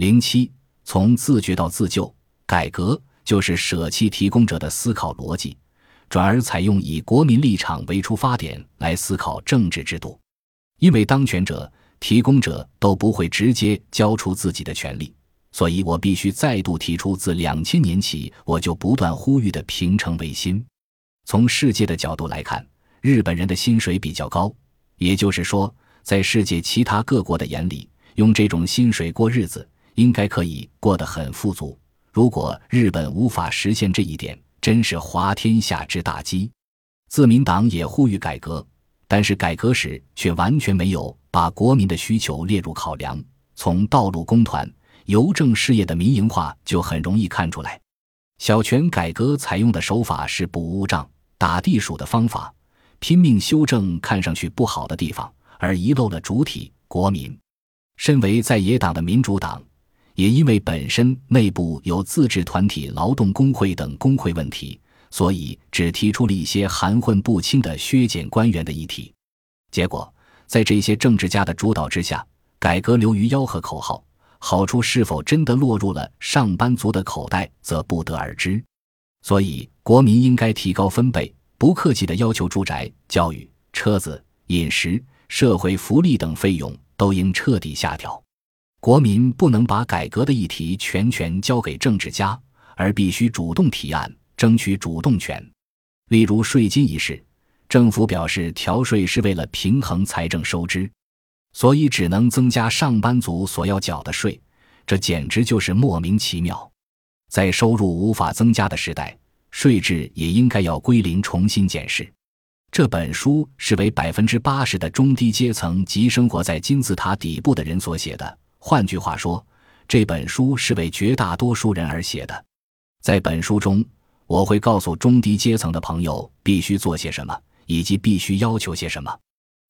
零七，从自觉到自救，改革就是舍弃提供者的思考逻辑，转而采用以国民立场为出发点来思考政治制度。因为当权者、提供者都不会直接交出自己的权利，所以我必须再度提出自两千年起我就不断呼吁的平成维新。从世界的角度来看，日本人的薪水比较高，也就是说，在世界其他各国的眼里，用这种薪水过日子，应该可以过得很富足。如果日本无法实现这一点，真是滑天下之大稽。自民党也呼吁改革。但是改革时却完全没有把国民的需求列入考量。从道路工团、邮政事业的民营化就很容易看出来。小泉改革采用的手法是补误账、打地鼠的方法，拼命修正看上去不好的地方，而遗漏了主体国民。身为在野党的民主党，也因为本身内部有自治团体、劳动工会等工会问题。所以，只提出了一些含混不清的削减官员的议题，结果在这些政治家的主导之下，改革流于吆喝口号，好处是否真的落入了上班族的口袋，则不得而知。所以，国民应该提高分贝，不客气地要求住宅、教育、车子、饮食、社会福利等费用都应彻底下调。国民不能把改革的议题全权交给政治家，而必须主动提案。争取主动权，例如税金一事，政府表示调税是为了平衡财政收支，所以只能增加上班族所要缴的税，这简直就是莫名其妙。在收入无法增加的时代，税制也应该要归零，重新检视。这本书是为百分之八十的中低阶层及生活在金字塔底部的人所写的。换句话说，这本书是为绝大多数人而写的。在本书中。我会告诉中低阶层的朋友必须做些什么，以及必须要求些什么。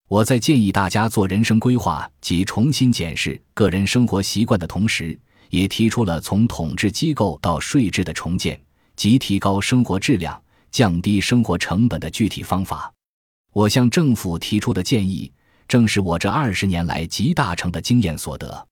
我在建议大家做人生规划及重新检视个人生活习惯的同时，也提出了从统治机构到税制的重建及提高生活质量、降低生活成本的具体方法。我向政府提出的建议，正是我这二十年来集大成的经验所得。